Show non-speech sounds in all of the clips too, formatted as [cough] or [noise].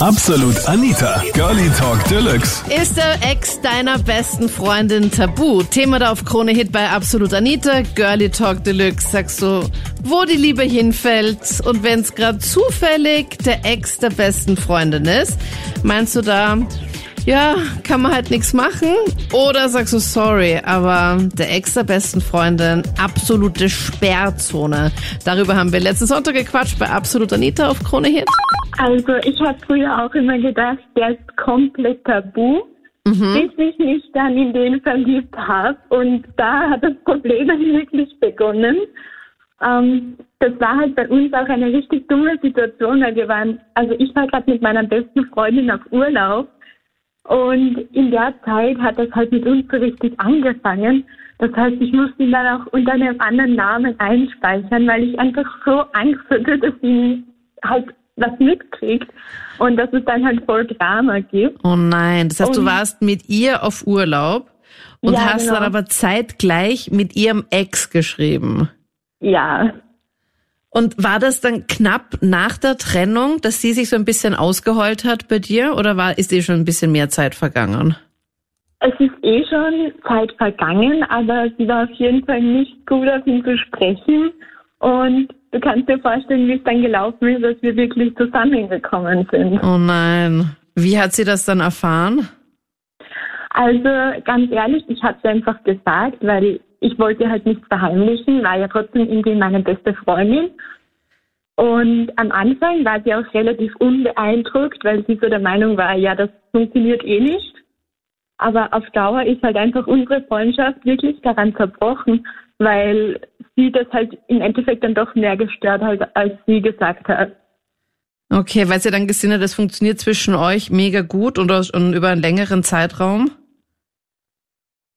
Absolut Anita, Girlie Talk Deluxe. Ist der Ex deiner besten Freundin tabu? Thema da auf Krone Hit bei Absolut Anita, Girlie Talk Deluxe. Sagst du, wo die Liebe hinfällt und wenn es gerade zufällig der Ex der besten Freundin ist, meinst du da, ja, kann man halt nichts machen? Oder sagst du sorry, aber der Ex der besten Freundin, absolute Sperrzone. Darüber haben wir letzten Sonntag gequatscht bei Absolut Anita auf Krone Hit. Also ich habe früher auch immer gedacht, der ist komplett tabu, Mhm. bis ich mich dann in den verliebt habe. Und da hat das Problem dann [laughs] wirklich begonnen. Ähm, das war halt bei uns auch eine richtig dumme Situation, weil wir waren, also ich war gerade mit meiner besten Freundin auf Urlaub und in der Zeit hat das halt mit uns so richtig angefangen. Das heißt, ich musste ihn dann auch unter einem anderen Namen einspeichern, weil ich einfach so Angst hatte, dass ihn halt was mitkriegt und dass es dann halt voll Drama gibt. Oh nein, das heißt, du Und- warst mit ihr auf Urlaub und Ja, hast genau. dann aber zeitgleich mit ihrem Ex geschrieben. Ja, Und war das dann knapp nach der Trennung, dass sie sich so ein bisschen ausgeheult hat bei dir oder war, ist eh schon ein bisschen mehr Zeit vergangen? es ist eh schon Zeit vergangen, aber sie war auf jeden Fall nicht gut auf ihn zu sprechen und du kannst dir vorstellen, wie es dann gelaufen ist, dass wir wirklich zusammengekommen sind. Oh nein. Wie hat sie das dann erfahren? Also ganz ehrlich, ich habe es einfach gesagt, weil ich wollte halt nichts verheimlichen, war ja trotzdem irgendwie meine beste Freundin. Und am Anfang war sie auch relativ unbeeindruckt, weil sie so der Meinung war, ja, das funktioniert eh nicht. Aber auf Dauer ist halt einfach unsere Freundschaft wirklich daran zerbrochen, weil sie das halt im Endeffekt dann doch mehr gestört hat, als sie gesagt hat. Okay, weil sie dann gesehen hat, das funktioniert zwischen euch mega gut und, und über einen längeren Zeitraum.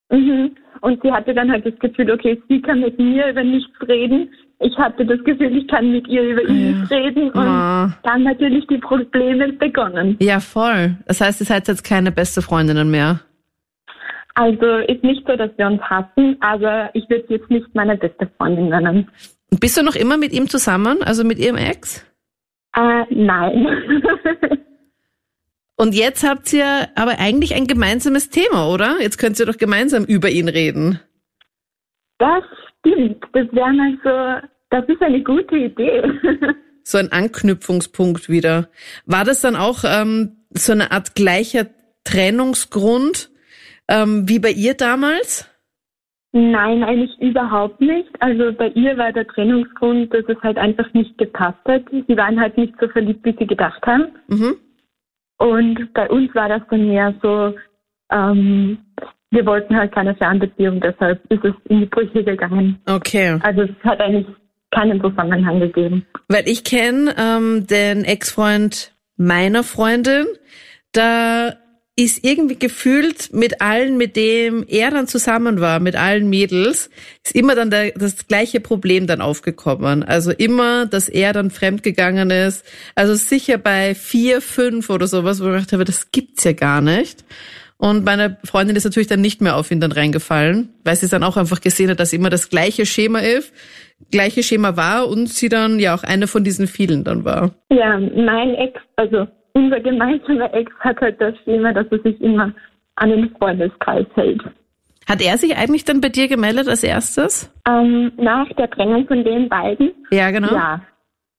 Mhm. Und sie hatte dann halt das Gefühl, okay, sie kann mit mir über nichts reden. Ich hatte das Gefühl, ich kann mit ihr über ihn nichts reden. Und Ah. dann natürlich die Probleme begonnen. Ja, voll. Das heißt, ihr seid jetzt keine beste Freundinnen mehr. Also ist nicht so, dass wir uns hassen, aber ich würde sie jetzt nicht meine beste Freundin nennen. Bist du noch immer mit ihm zusammen, also mit ihrem Ex? Äh, nein. [laughs] Und jetzt habt ihr aber eigentlich ein gemeinsames Thema, oder? Jetzt könnt ihr doch gemeinsam über ihn reden. das stimmt. Das wäre mal so, das ist eine gute Idee. [laughs] So ein Anknüpfungspunkt wieder. War das dann auch ähm, so eine Art gleicher Trennungsgrund ähm, wie bei ihr damals? Nein, eigentlich überhaupt nicht. Also bei ihr war der Trennungsgrund, dass es halt einfach nicht gepasst hat. Sie waren halt nicht so verliebt, wie sie gedacht haben. Mhm. Und bei uns war das dann mehr so, ähm, wir wollten halt keine Fernbeziehung, deshalb ist es in die Brüche gegangen. Okay. Also es hat eigentlich keinen Zusammenhang gegeben. Weil ich kenne ähm, den Ex-Freund meiner Freundin, da ist irgendwie gefühlt mit allen, mit dem er dann zusammen war, mit allen Mädels, ist immer dann der, das gleiche Problem dann aufgekommen. Also immer, dass er dann fremdgegangen ist. Also sicher bei vier, fünf oder sowas, wo ich gedacht habe, das gibt's ja gar nicht. Und meine Freundin ist natürlich dann nicht mehr auf ihn dann reingefallen, weil sie dann auch einfach gesehen hat, dass immer das gleiche Schema ist, gleiche Schema war und sie dann ja auch eine von diesen vielen dann war. Ja, mein Ex, also unser gemeinsamer Ex hat halt das Schema, dass er sich immer an den Freundeskreis hält. Hat er sich eigentlich dann bei dir gemeldet als erstes? Ähm, nach der Trennung von den beiden Ja, genau. Ja,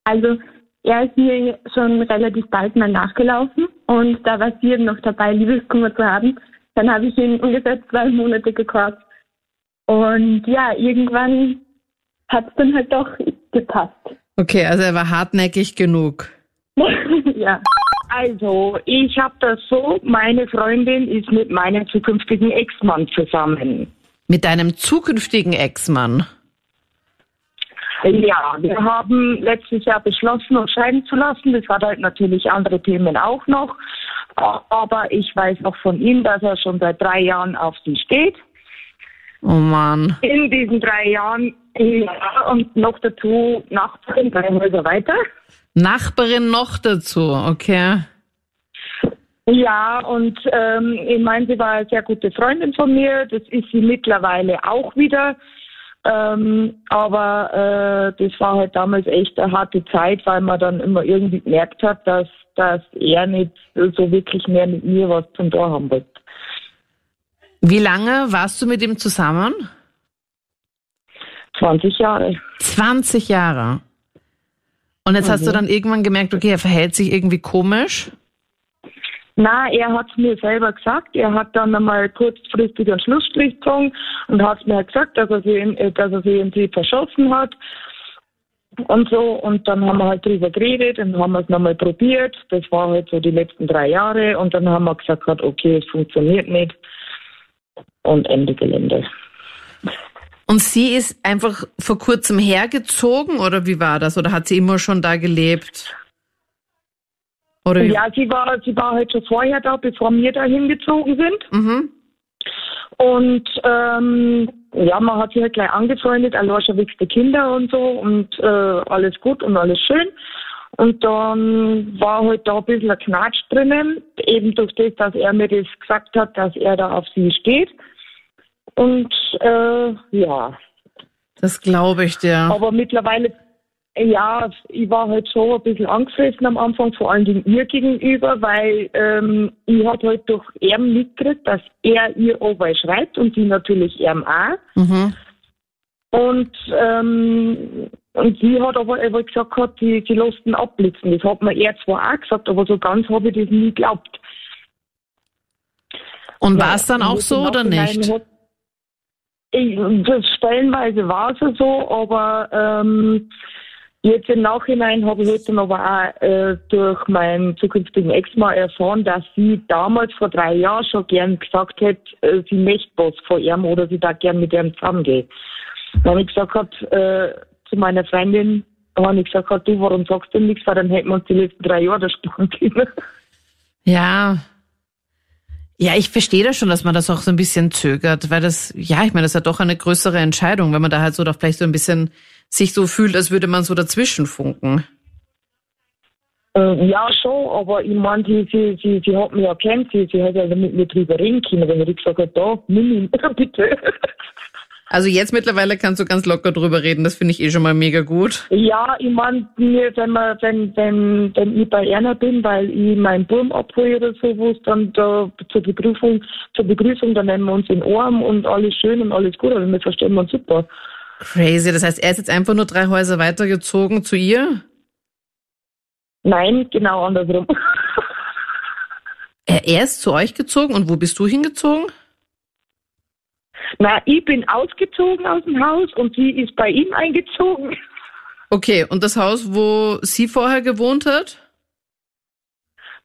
also er ist mir schon relativ bald mal nachgelaufen und da war sie eben noch dabei, Liebeskummer zu haben. Dann habe ich ihn ungefähr zwei Monate gekorbt. Und ja, irgendwann hat es dann halt doch gepasst. Okay, also er war hartnäckig genug. [laughs] ja. Also, ich habe das so, meine Freundin ist mit meinem zukünftigen Ex-Mann zusammen. Mit deinem zukünftigen Ex-Mann. Ja, wir haben letztes Jahr beschlossen, uns scheiden zu lassen. Das hat halt natürlich andere Themen auch noch. Aber ich weiß auch von ihm, dass er schon seit drei Jahren auf sie steht. Oh Mann. In diesen drei Jahren, ja, und noch dazu Nachbarin, drei Häuser weiter. Nachbarin noch dazu, okay. Ja, und ähm, ich meine, sie war eine sehr gute Freundin von mir. Das ist sie mittlerweile auch wieder. Ähm, aber äh, das war halt damals echt eine harte Zeit, weil man dann immer irgendwie gemerkt hat, dass, dass er nicht so wirklich mehr mit mir was zum Tor haben wollte. Wie lange warst du mit ihm zusammen? 20 Jahre. 20 Jahre. Und jetzt mhm. hast du mhm. dann irgendwann gemerkt, okay, er verhält sich irgendwie komisch? Na, er hat es mir selber gesagt. Er hat dann einmal kurzfristig einen Schlussstrich gezogen und hat mir halt gesagt, dass er sie, äh, dass er sie irgendwie verschossen hat und so. Und dann haben wir halt drüber geredet und haben es nochmal probiert. Das war halt so die letzten drei Jahre. Und dann haben wir gesagt, okay, es funktioniert nicht. Und Ende Gelände. Und sie ist einfach vor kurzem hergezogen oder wie war das? Oder hat sie immer schon da gelebt? Oder ja, sie war, sie war halt schon vorher da, bevor wir da hingezogen sind. Mhm. Und ähm, ja, man hat sich halt gleich angefreundet, allein schon wegen der Kinder und so und äh, alles gut und alles schön. Und dann war halt da ein bisschen ein Knatsch drinnen, eben durch das, dass er mir das gesagt hat, dass er da auf sie steht. Und äh, ja. Das glaube ich dir. Aber mittlerweile ja, ich war halt schon ein bisschen angefressen am Anfang, vor allen Dingen ihr gegenüber, weil ähm, ich habe halt durch ihn mitgekriegt, dass er ihr aber schreibt und sie natürlich ihm auch. Mhm. Und, ähm, und sie hat aber, aber gesagt, hat, sie, sie lässt ihn abblitzen. Das hat mir er zwar auch gesagt, aber so ganz habe ich das nie geglaubt. Und war es dann auch so oder nicht? Hat, ich, das stellenweise war es so, aber ähm, Jetzt im Nachhinein habe ich heute aber auch äh, durch meinen zukünftigen Ex-Mann erfahren, dass sie damals vor drei Jahren schon gern gesagt hätte, äh, sie möchte was von ihm oder sie da gern mit ihm zusammengehen. Dann ich gesagt äh, zu meiner Freundin, habe ich gesagt, du, warum sagst du nichts, weil dann hätten wir uns die letzten drei Jahre da sparen [laughs] können. Ja. Ja, ich verstehe das schon, dass man das auch so ein bisschen zögert, weil das, ja, ich meine, das ist ja doch eine größere Entscheidung, wenn man da halt so doch vielleicht so ein bisschen sich so fühlt, als würde man so dazwischen funken. Äh, ja, schon, aber ich meine, sie, sie, sie, sie hat mich ja kennt, sie, sie hat ja mit mir drüber reden können, wenn ich gesagt habe, da, nimm ihn, [laughs] bitte. Also jetzt mittlerweile kannst du ganz locker drüber reden, das finde ich eh schon mal mega gut. Ja, ich meine, wenn, man, wenn, wenn, wenn ich bei Erna bin, weil ich meinen Burm abhole oder sowas, dann da zur Begrüßung, zur Begrüßung, dann nehmen wir uns in den Arm und alles schön und alles gut, also wir verstehen uns super. Crazy. Das heißt, er ist jetzt einfach nur drei Häuser weitergezogen zu ihr? Nein, genau andersrum. Er, er ist zu euch gezogen und wo bist du hingezogen? Na, ich bin ausgezogen aus dem Haus und sie ist bei ihm eingezogen. Okay, und das Haus, wo sie vorher gewohnt hat?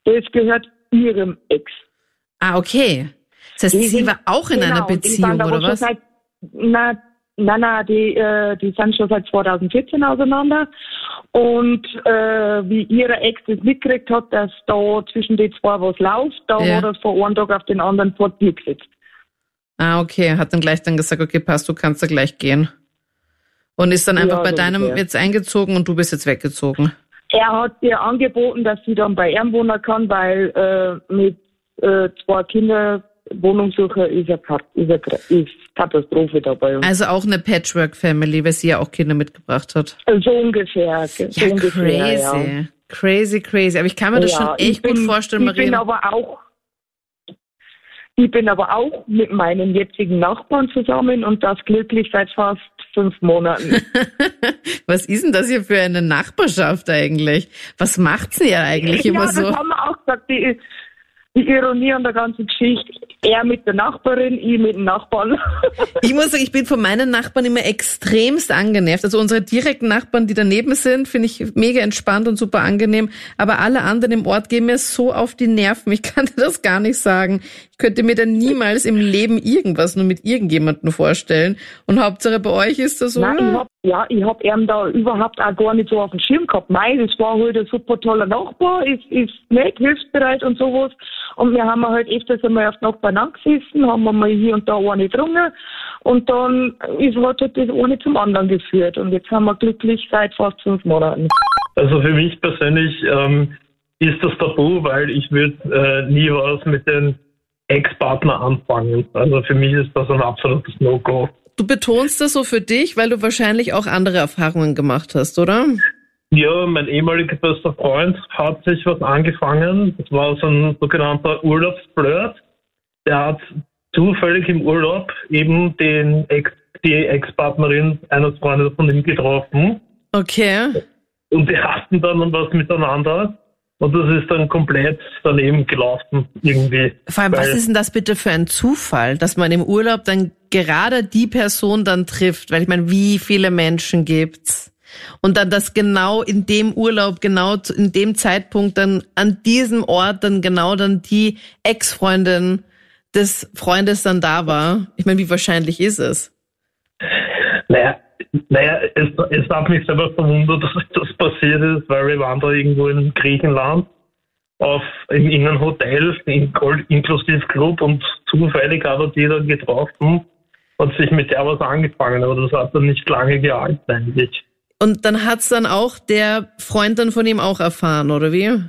Das gehört ihrem Ex. Ah, okay. Das heißt, die sie war auch in genau, einer Beziehung, oder was? Seit, na, Nein, nein, die, äh, die sind schon seit 2014 auseinander. Und äh, wie ihre Ex das mitgekriegt hat, dass da zwischen den zwei was läuft, da ja. hat er von einem Tag auf den anderen vor dir gesetzt. Ah, okay. Hat dann gleich dann gesagt, okay, passt, du kannst da gleich gehen. Und ist dann einfach ja, bei deinem ja. jetzt eingezogen und du bist jetzt weggezogen. Er hat dir angeboten, dass sie dann bei ihm wohnen kann, weil äh, mit äh, zwei Kindern Wohnungssuche ist ist Katastrophe dabei. Also auch eine Patchwork-Family, weil sie ja auch Kinder mitgebracht hat. So ungefähr. So ja, ungefähr, crazy. Ja. Crazy, crazy. Aber ich kann mir das schon echt gut vorstellen, Maria. Ich bin aber auch ich bin aber auch mit meinen jetzigen Nachbarn zusammen und das glücklich seit fast fünf Monaten. [laughs] Was ist denn das hier für eine Nachbarschaft eigentlich? Was macht sie ja eigentlich immer ja, so? Das haben wir auch gesagt. Die, die Ironie an der ganzen Geschichte, er mit der Nachbarin, ich mit dem Nachbarn. [laughs] ich muss sagen, ich bin von meinen Nachbarn immer extremst angenervt. Also unsere direkten Nachbarn, die daneben sind, finde ich mega entspannt und super angenehm. Aber alle anderen im Ort gehen mir so auf die Nerven. Ich kann [laughs] dir das gar nicht sagen. Ich könnte mir dann niemals im Leben irgendwas nur mit irgendjemandem vorstellen. Und Hauptsache bei euch ist das so. Nein, ich hab, ja, ich hab ihn da überhaupt auch gar nicht so auf dem Schirm gehabt. Nein, das war halt ein super toller Nachbar, ist, ist nett, hilfsbereit und sowas. Und wir haben halt öfters einmal auf Nachbarn angesessen, haben wir mal hier und da eine getrunken. Und dann ist halt das eine zum anderen geführt. Und jetzt haben wir glücklich seit fast fünf Monaten. Also für mich persönlich ähm, ist das tabu, weil ich würde äh, nie was mit den Ex-Partner anfangen. Also für mich ist das ein absolutes No-Go. Du betonst das so für dich, weil du wahrscheinlich auch andere Erfahrungen gemacht hast, oder? Ja, mein ehemaliger bester Freund hat sich was angefangen. Das war so ein sogenannter Urlaubsflirt. Der hat zufällig im Urlaub eben den Ex, die Ex-Partnerin eines Freundes von ihm getroffen. Okay. Und die hatten dann was miteinander. Und das ist dann komplett daneben gelaufen, irgendwie. Vor allem, was ist denn das bitte für ein Zufall, dass man im Urlaub dann gerade die Person dann trifft? Weil ich meine, wie viele Menschen gibt's? Und dann das genau in dem Urlaub, genau in dem Zeitpunkt dann an diesem Ort dann genau dann die Ex-Freundin des Freundes dann da war. Ich meine, wie wahrscheinlich ist es? Naja, naja, es, es hat mich selber verwundert, [laughs] dass das passiert ist, weil wir waren da irgendwo in Griechenland auf, in, in einem Hotel, in, inklusive Club und zufällig hat die dann getroffen und sich mit der was angefangen, aber das hat dann nicht lange gehalten eigentlich. Und dann hat's dann auch der Freund dann von ihm auch erfahren, oder wie?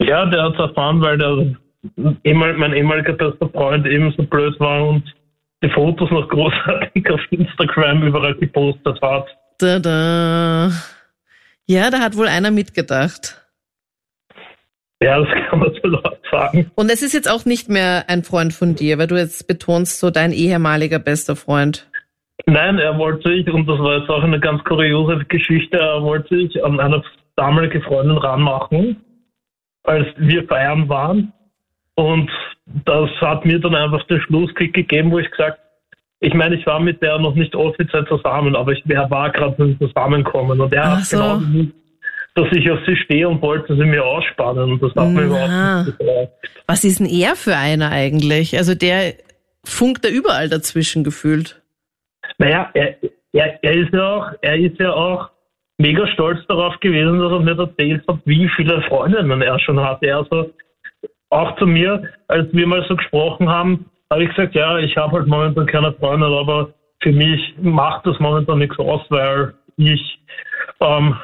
Ja, der hat's erfahren, weil der mein ehemaliger bester Freund eben so blöd war und die Fotos noch großartig [laughs] auf Instagram überall gepostet hat. Da, da. Ja, da hat wohl einer mitgedacht. Ja, das kann man so laut sagen. Und es ist jetzt auch nicht mehr ein Freund von dir, weil du jetzt betonst, so dein ehemaliger bester Freund. Nein, er wollte sich, und das war jetzt auch eine ganz kuriose Geschichte, er wollte sich an eine damalige Freundin ranmachen, als wir feiern waren. Und das hat mir dann einfach den Schlusskick gegeben, wo ich gesagt ich meine, ich war mit der noch nicht offiziell zusammen, aber ich war gerade mit Zusammenkommen und er hat so. genau gewusst, dass ich auf sie stehe und wollte sie mir ausspannen und das hat mir überhaupt nicht gefragt. Was ist denn er für einer eigentlich? Also der funkt da überall dazwischen gefühlt. Naja, er, er, er ist ja auch, er ist ja auch mega stolz darauf gewesen, dass er mir erzählt hat, wie viele Freundinnen er schon hatte. Also auch zu mir, als wir mal so gesprochen haben, habe ich gesagt, ja, ich habe halt momentan keine Freundin, aber für mich macht das momentan nichts aus, weil ich ähm,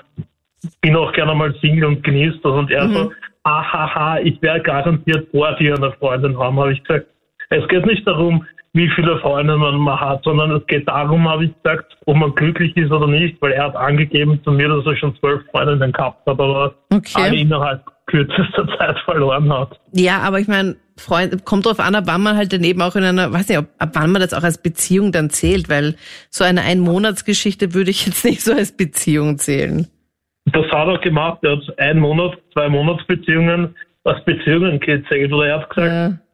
bin auch gerne mal Single und genieße das. Und er mhm. so, ahaha, ich werde garantiert vor dir eine Freundin haben, habe ich gesagt. Es geht nicht darum, wie viele Freunde man hat, sondern es geht darum, habe ich gesagt, ob man glücklich ist oder nicht, weil er hat angegeben zu mir, dass er schon zwölf Freundinnen gehabt hat, aber okay. alle innerhalb kürzester [laughs] Zeit verloren hat. Ja, aber ich meine, Freund, kommt drauf an, ab wann man halt dann eben auch in einer, weiß nicht, ob, ab wann man das auch als Beziehung dann zählt, weil so eine Einmonatsgeschichte würde ich jetzt [laughs] nicht so als Beziehung zählen. Das hat er gemacht, er hat ein Monat, zwei Monatsbeziehungen als Beziehungen gezählt, oder er hat gesagt, ja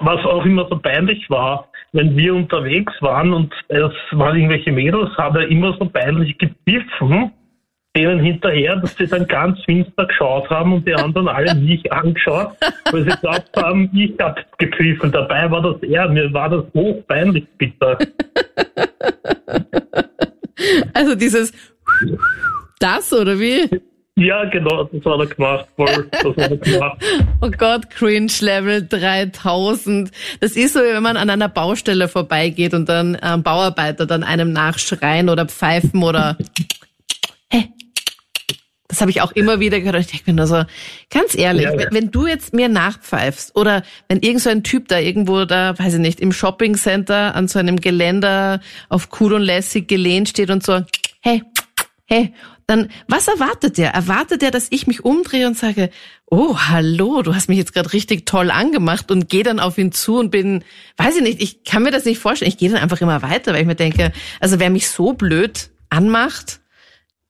was auch immer so peinlich war, wenn wir unterwegs waren und es waren irgendwelche Mädels, hat er immer so peinlich gebiffen, denen hinterher, dass sie dann ganz finster geschaut haben und die anderen alle mich angeschaut, weil sie glaubt haben, ich habe gepfiffen. Dabei war das er, mir war das hoch peinlich, bitter. [laughs] Also dieses das oder wie? Ja, genau, das hat er gemacht. Voll, das hat er gemacht. oh Gott, Cringe Level 3000. Das ist so, wenn man an einer Baustelle vorbeigeht und dann ähm, Bauarbeiter dann einem nachschreien oder pfeifen oder [tsk] hey. Das habe ich auch immer wieder gehört. Ich denke mir nur so, ganz ehrlich, ja, ja. Wenn, wenn, du jetzt mir nachpfeifst oder wenn irgend so ein Typ da irgendwo da, weiß ich nicht, im Shoppingcenter an so einem Geländer auf cool und lässig gelehnt steht und so, [tsk] hey, hey, dann was erwartet der? Erwartet er, dass ich mich umdrehe und sage, oh, hallo, du hast mich jetzt gerade richtig toll angemacht und gehe dann auf ihn zu und bin, weiß ich nicht, ich kann mir das nicht vorstellen. Ich gehe dann einfach immer weiter, weil ich mir denke, also wer mich so blöd anmacht,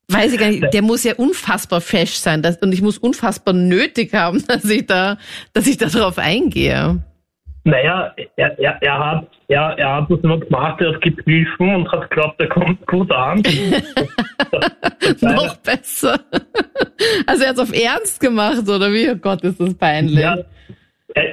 weiß ich gar nicht, der muss ja unfassbar fesch sein das, und ich muss unfassbar nötig haben, [laughs] dass ich da, dass ich da drauf eingehe. Naja, er, er, er, hat, er, er hat das immer gemacht, er hat geprüfen und hat geglaubt, er kommt gut an. [laughs] Noch besser. Also er hat es auf Ernst gemacht, oder wie? Oh Gott, ist das peinlich. Ja,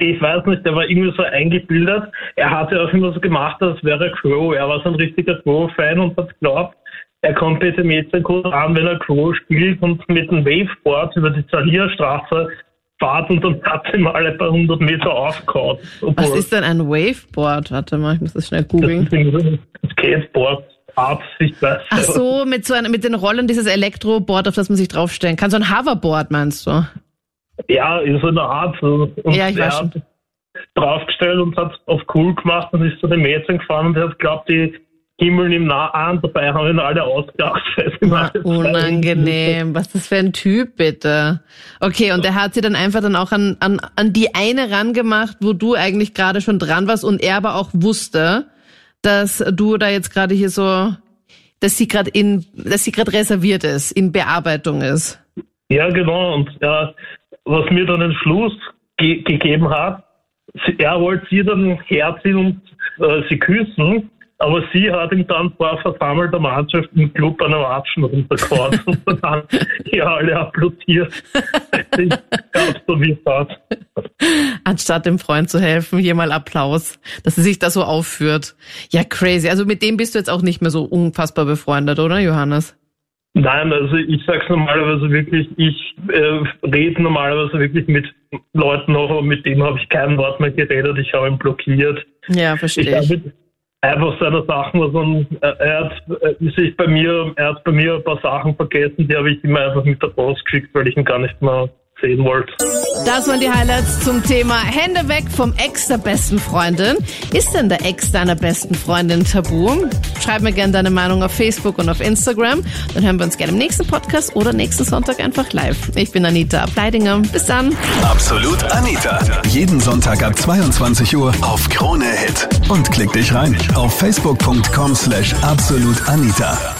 ich weiß nicht, der war irgendwie so eingebildet. Er hat ja auch immer so gemacht, als wäre er Crow. Er war so ein richtiger Crow-Fan und hat geglaubt, er kommt bitte Mädchen gut an, wenn er Crow spielt und mit dem Waveboard über die Zalierstraße fahrt und dann hat sie mal alle paar hundert Meter aufgehauen. Was ist denn ein Waveboard? Warte mal, ich muss das schnell googeln. Das Skateboard. Art, ich weiß. Ach so, mit so einem, mit den Rollen dieses Elektroboard, auf das man sich draufstellen kann. So ein Hoverboard meinst du? Ja, so einer Art. Und ja, ich weiß schon. draufgestellt und hat auf cool gemacht und ist zu den Mädchen gefahren und hat glaubt, die Himmel im Nahen, dabei haben ihn alle ausgedacht. [laughs] Unangenehm, was ist das für ein Typ, bitte? Okay, und der hat sie dann einfach dann auch an, an, an die eine rangemacht, wo du eigentlich gerade schon dran warst und er aber auch wusste, dass du da jetzt gerade hier so, dass sie gerade in, dass sie gerade reserviert ist, in Bearbeitung ist. Ja, genau. Und ja, was mir dann den Schluss ge gegeben hat, er wollte sie dann herziehen und äh, sie küssen, aber sie hat ihm dann vor versammelter Mannschaft im Club eine Watschen runtergehauen [laughs] und dann ja alle applaudiert. ich glaub so wie das. Anstatt dem Freund zu helfen, hier mal Applaus, dass sie sich da so aufführt. Ja, crazy. Also mit dem bist du jetzt auch nicht mehr so unfassbar befreundet, oder Johannes? Nein, also ich sag's normalerweise wirklich, ich äh, rede normalerweise wirklich mit Leuten noch, aber mit dem habe ich kein Wort mehr geredet, ich habe ihn blockiert. Ja, verstehe. Ich, ich einfach seine Sachen, also er hat äh, sich bei mir, er hat bei mir ein paar Sachen vergessen, die habe ich immer einfach mit der Post geschickt, weil ich ihn gar nicht mehr sehen wollt. Das waren die Highlights zum Thema Hände weg vom Ex der besten Freundin. Ist denn der Ex deiner besten Freundin tabu? Schreib mir gerne deine Meinung auf Facebook und auf Instagram. Dann hören wir uns gerne im nächsten Podcast oder nächsten Sonntag einfach live. Ich bin Anita Ableidinger. Bis dann. Absolut Anita. Jeden Sonntag ab 22 Uhr auf Krone Hit. Und klick dich rein auf facebook.com slash absolutanita.